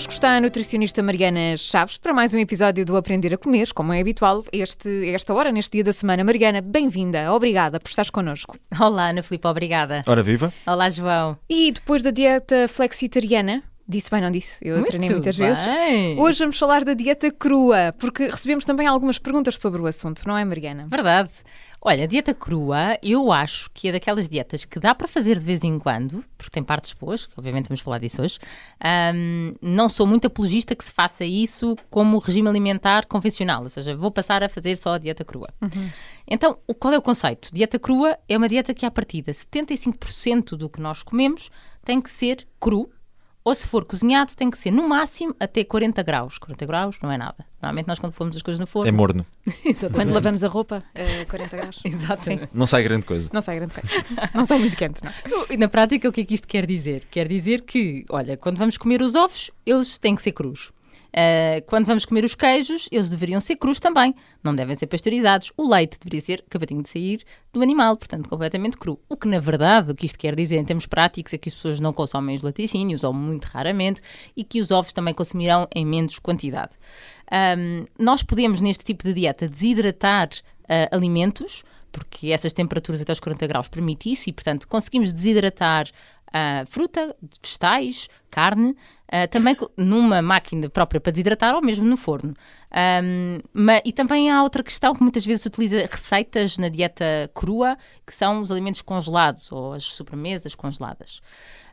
Connosco está a nutricionista Mariana Chaves para mais um episódio do Aprender a Comer, como é habitual, este, esta hora, neste dia da semana. Mariana, bem-vinda, obrigada por estares connosco. Olá, Ana Filipe, obrigada. Ora viva. Olá, João. E depois da dieta flexitariana, Disse bem, não disse? Eu Muito treinei muitas bem. vezes. Hoje vamos falar da dieta crua, porque recebemos também algumas perguntas sobre o assunto, não é, Mariana? Verdade. Olha, a dieta crua, eu acho que é daquelas dietas que dá para fazer de vez em quando, porque tem partes boas, que obviamente vamos falar disso hoje. Ahm, não sou muito apologista que se faça isso como regime alimentar convencional, ou seja, vou passar a fazer só a dieta crua. Então, o- qual é o conceito? Dieta crua é uma dieta que, à partida, 75% do que nós comemos tem que ser cru, ou se for cozinhado, tem que ser no máximo até 40 graus. 40 graus não é nada. Normalmente nós quando pomos as coisas no forno... É morno. Quando lavamos a roupa, a 40 graus. Exatamente. Não sai grande coisa. Não sai grande coisa. Não sai muito quente, não. E na prática, o que é que isto quer dizer? Quer dizer que, olha, quando vamos comer os ovos, eles têm que ser crus. Ah, quando vamos comer os queijos, eles deveriam ser crus também. Não devem ser pasteurizados. O leite deveria ser acabadinho de sair do animal, portanto, completamente cru. O que, na verdade, o que isto quer dizer em termos práticos é que as pessoas não consomem os laticínios, ou muito raramente, e que os ovos também consumirão em menos quantidade. Ahm, nós podemos, neste tipo de dieta, desidratar ah, alimentos, porque essas temperaturas até aos 40 graus permite isso, e, portanto, conseguimos desidratar ah, fruta, vegetais, carne, ah, também numa máquina própria para desidratar ou mesmo no forno. Ahm, ma- e também há outra questão que muitas vezes utiliza receitas na dieta crua, que são os alimentos congelados ou as sobremesas congeladas.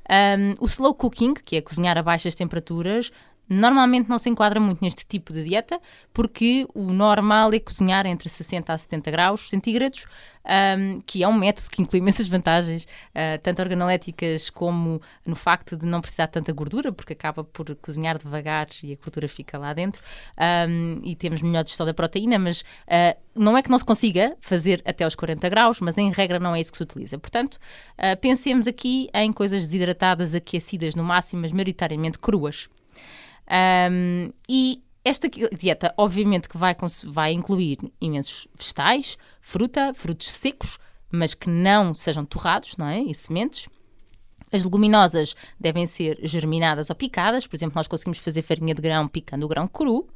Um, o slow cooking, que é cozinhar a baixas temperaturas, normalmente não se enquadra muito neste tipo de dieta, porque o normal é cozinhar entre 60 a 70 graus centígrados, um, que é um método que inclui imensas vantagens, uh, tanto organoléticas como no facto de não precisar de tanta gordura, porque acaba por cozinhar devagar e a gordura fica lá dentro, um, e temos melhor digestão da proteína, mas uh, não é que não se consiga fazer até aos 40 graus, mas em regra não é isso que se utiliza. Portanto, uh, pensemos aqui em coisas desidratadas, aquecidas no máximo, mas maioritariamente cruas. Um, e esta dieta, obviamente, que vai, vai incluir imensos vegetais, fruta, frutos secos, mas que não sejam torrados, não é? E sementes. As leguminosas devem ser germinadas ou picadas. Por exemplo, nós conseguimos fazer farinha de grão picando o grão cru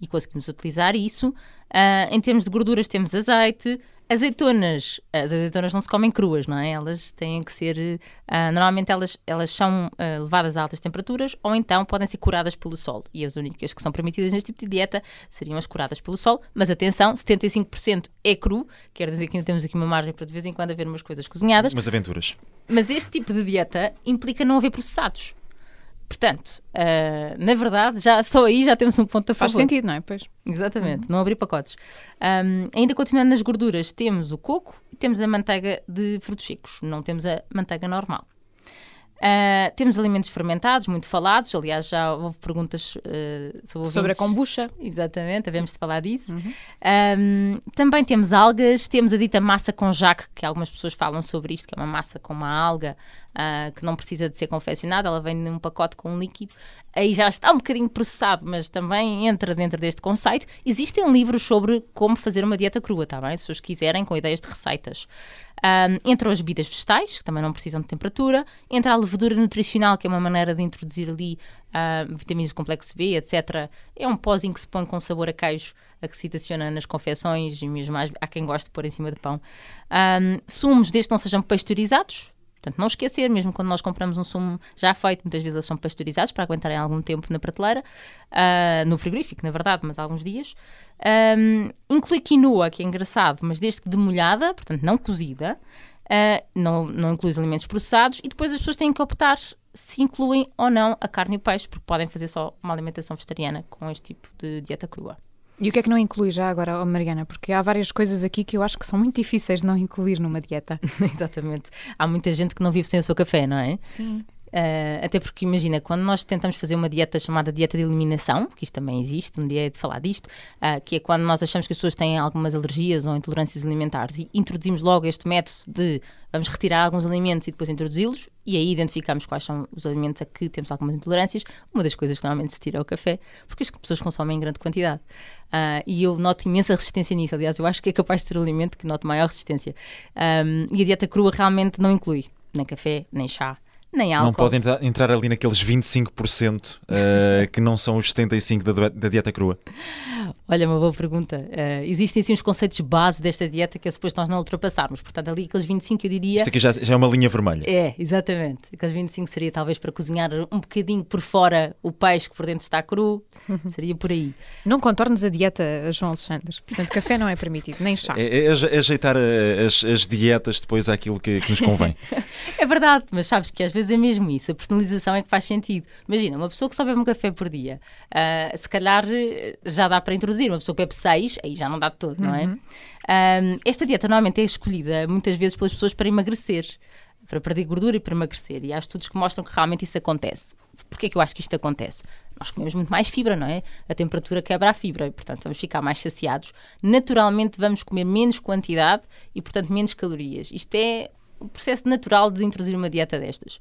e conseguimos utilizar isso. Ah, em termos de gorduras, temos azeite. Azeitonas, as azeitonas não se comem cruas, não é? Elas têm que ser. ah, normalmente elas, elas são ah, levadas a altas temperaturas ou então podem ser curadas pelo sol. E as únicas que são permitidas neste tipo de dieta seriam as curadas pelo sol. Mas atenção, 75% é cru, quer dizer que ainda temos aqui uma margem para de vez em quando haver umas coisas cozinhadas. Umas aventuras. Mas este tipo de dieta implica não haver processados. Portanto, ah, na verdade, já, só aí já temos um ponto a favor. Faz sentido, não é? Pois. Exatamente, não abrir pacotes. Ahm, ainda continuando nas gorduras, temos o coco e temos a manteiga de frutos secos, não temos a manteiga normal. Ah, temos alimentos fermentados, muito falados, aliás, já houve perguntas ah, sobre, Sobre a kombucha. Exatamente, havemos de falar disso. Ahm, também temos algas, temos a dita massa com jaque, que algumas pessoas falam sobre isto, que é uma massa com uma alga ah, que não precisa de ser confeccionada, ela vem num pacote com um líquido. Aí já está um bocadinho processado, mas também entra dentro deste conceito. Existem livros sobre como fazer uma dieta crua, tá bem? Se os quiserem, com ideias de receitas. Ahm, entram as bebidas vegetais, que também não precisam de temperatura. Entra a levedura nutricional, que é uma maneira de introduzir ali ah, vitaminas do complexo B, etc. É um pozinho que se põe com sabor a queijo, a que se adiciona nas confecções e mesmo mais, há quem goste de pôr em cima de pão. Ahm, sumos, desde não sejam pasteurizados, Portanto, não esquecer, mesmo quando nós compramos um sumo já feito, muitas vezes eles são pasteurizados para aguentarem algum tempo na prateleira, ah, no frigorífico, na verdade, mas alguns dias. Ahm, inclui quinoa, que é engraçado, mas desde que demolhada, portanto não cozida, ah, não, não inclui os alimentos processados, e depois as pessoas têm que optar se incluem ou não a carne e o peixe, porque podem fazer só uma alimentação vegetariana com este tipo de dieta crua. E o que é que não inclui já agora, oh, Mariana? Porque há várias coisas aqui que eu acho que são muito difíceis de não incluir numa dieta. Exatamente. Há muita gente que não vive sem o seu café, não é? Sim. Uh, até porque, imagina, quando nós tentamos fazer uma dieta chamada dieta de eliminação, que isto também existe, um dia é de falar disto, uh, que é quando nós achamos que as pessoas têm algumas alergias ou intolerâncias alimentares e introduzimos logo este método de vamos retirar alguns alimentos e depois introduzi-los, e aí identificamos quais são os alimentos a que temos algumas intolerâncias. Uma das coisas que normalmente se tira é o café, porque as pessoas consomem em grande quantidade. Uh, e eu noto imensa resistência nisso. Aliás, eu acho que é capaz de ser o alimento que noto maior resistência. Um, e a dieta crua realmente não inclui nem café, nem chá, nem álcool. Não pode entrar, entrar ali naqueles 25% uh, que não são os 75% da, da dieta crua. Olha, uma boa pergunta. Uh, existem sim os conceitos base desta dieta que é suposto nós não ultrapassarmos. Portanto, ali aqueles 25 eu diria. Isto aqui já, já é uma linha vermelha. É, exatamente. Aqueles 25 seria talvez para cozinhar um bocadinho por fora o peixe que por dentro está cru. seria por aí. Não contornes a dieta, João Alexandre. Portanto, café não é permitido, nem chá. É, é, é ajeitar as, as, dietas depois àquilo que, que nos convém. é verdade, mas sabes que às vezes é mesmo isso. A personalização é que faz sentido. Imagina, uma pessoa que só bebe um café por dia, uh, se calhar já dá para introduzir. Uma pessoa que bebe 6, aí já não dá de todo, não é? Um, uhum. esta dieta normalmente é escolhida muitas vezes pelas pessoas para emagrecer, para perder gordura e para emagrecer. E há estudos que mostram que realmente isso acontece. Porquê é que eu acho que isto acontece? Nós comemos muito mais fibra, não é? A temperatura quebra a fibra e, portanto, vamos ficar mais saciados. Naturalmente, vamos comer menos quantidade e, portanto, menos calorias. Isto é o processo natural de introduzir uma dieta destas.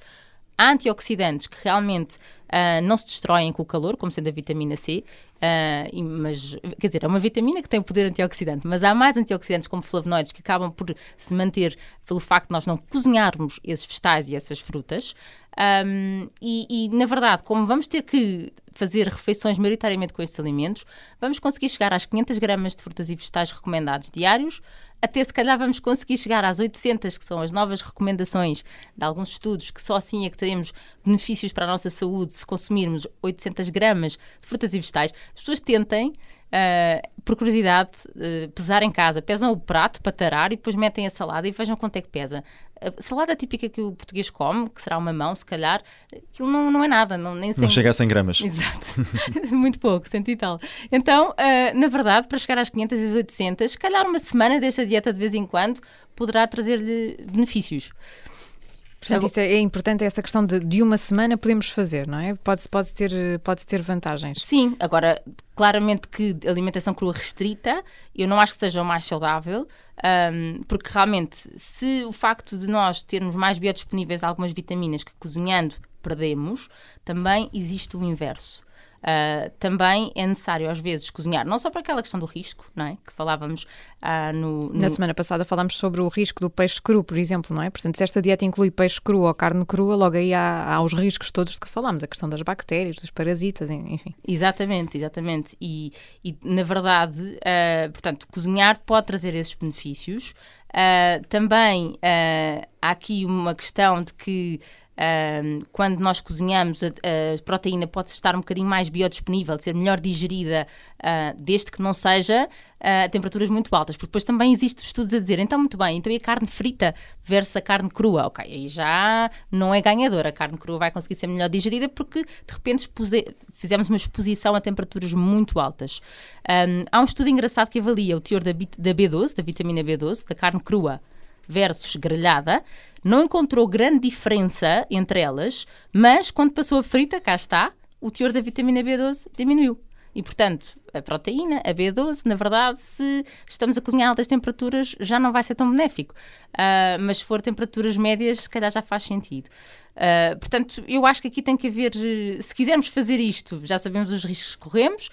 Há antioxidantes que realmente uh, não se destroem com o calor, como sendo a vitamina C, uh, mas, quer dizer, é uma vitamina que tem o poder antioxidante, mas há mais antioxidantes como flavonoides que acabam por se manter pelo facto de nós não cozinharmos esses vegetais e essas frutas. Um, e, e, na verdade, como vamos ter que fazer refeições maioritariamente com estes alimentos, vamos conseguir chegar às 500 gramas de frutas e vegetais recomendados diários, até se calhar vamos conseguir chegar às 800, que são as novas recomendações de alguns estudos, que só assim é que teremos benefícios para a nossa saúde se consumirmos 800 gramas de frutas e vegetais. As pessoas tentem Uh, por curiosidade, uh, pesar em casa. Pesam o prato para tarar e depois metem a salada e vejam quanto é que pesa. A salada típica que o português come, que será uma mão, se calhar, aquilo não, não é nada. Não, nem não chega a 100 gramas. Exato. Muito pouco, cento e tal. Então, uh, na verdade, para chegar às 500 e 800, se calhar uma semana desta dieta de vez em quando poderá trazer-lhe benefícios. Portanto, isso é, é, importante, essa questão de, de uma semana podemos fazer, não é? Pode, pode, ter, pode ter vantagens. Sim, agora, claramente que alimentação crua restrita, eu não acho que seja o mais saudável, um, porque realmente, se o facto de nós termos mais biodisponíveis algumas vitaminas que cozinhando perdemos, também existe o inverso. Uh, também é necessário, às vezes, cozinhar, não só para aquela questão do risco, não é? Que falávamos uh, no, no, Na semana passada falámos sobre o risco do peixe cru, por exemplo, não é? Portanto, se esta dieta inclui peixe cru ou carne crua, logo aí há, há os riscos todos de que falámos, a questão das bactérias, dos parasitas, enfim. Exatamente, exatamente. E, e na verdade, uh, portanto, cozinhar pode trazer esses benefícios. também há aqui uma questão de que quando nós cozinhamos, a, a, proteína pode estar um bocadinho mais biodisponível, ser melhor digerida, uh, desde que não seja a temperaturas muito altas. Porque depois também existem estudos a dizer, então, muito bem, então e a carne frita versus a carne crua? Ok, aí já não é ganhadora. A carne crua vai conseguir ser melhor digerida porque, de repente, fizemos uma exposição a temperaturas muito altas. Um, há um estudo engraçado que avalia o teor da, da B12, da vitamina B12, da carne crua versus grelhada, não encontrou grande diferença entre elas, mas quando passou a frita, cá está, o teor da vitamina B12 diminuiu. E, portanto, a proteína, a B12, na verdade, se estamos a cozinhar a altas temperaturas, já não vai ser tão benéfico. Uh, mas se for temperaturas médias, se calhar já faz sentido. Uh, portanto, eu acho que aqui tem que haver, se quisermos fazer isto, já sabemos os riscos que corremos,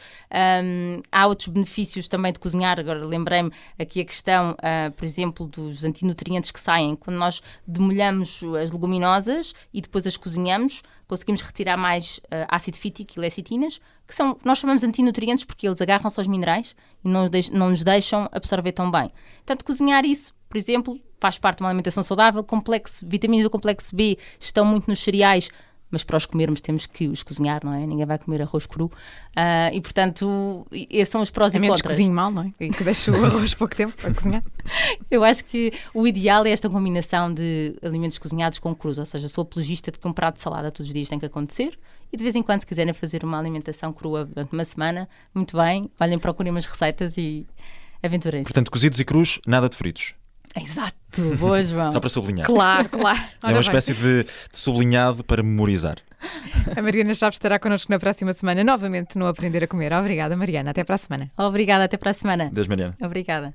um, há outros benefícios também de cozinhar. Agora lembrei-me aqui a questão, uh, por exemplo, dos antinutrientes que saem quando nós demolhamos as leguminosas e depois as cozinhamos, conseguimos retirar mais uh, ácido fítico e lecitinas, que são, nós chamamos antinutrientes porque eles agarram-se aos minerais e não, não nos deixam absorver tão bem. Portanto, cozinhar isso, por exemplo, faz parte de uma alimentação saudável. Complexo, vitaminas do complexo B estão muito nos cereais, mas para os comermos temos que os cozinhar, não é? Ninguém vai comer arroz cru. Uh, e, portanto, esses são os prós a e menos contras. cozinho mal, não é? E que deixe o arroz pouco tempo para cozinhar. Eu acho que o ideal é esta combinação de alimentos cozinhados com crus, ou seja, sou apologista de que um prato de salada todos os dias tem que acontecer e de vez em quando, se quiserem fazer uma alimentação crua durante uma semana, muito bem, olhem, procurem umas receitas e aventurem-se. Portanto, cozidos e crus, nada de fritos. Exato, boa, João. Só para sublinhar. Claro, claro. Ora é uma espécie de, de, sublinhado para memorizar. A Mariana Chaves estará connosco na próxima semana, novamente no Aprender a Comer. Obrigada, Mariana. Até para a semana. Obrigada, até para a semana. Deus, Mariana. Obrigada.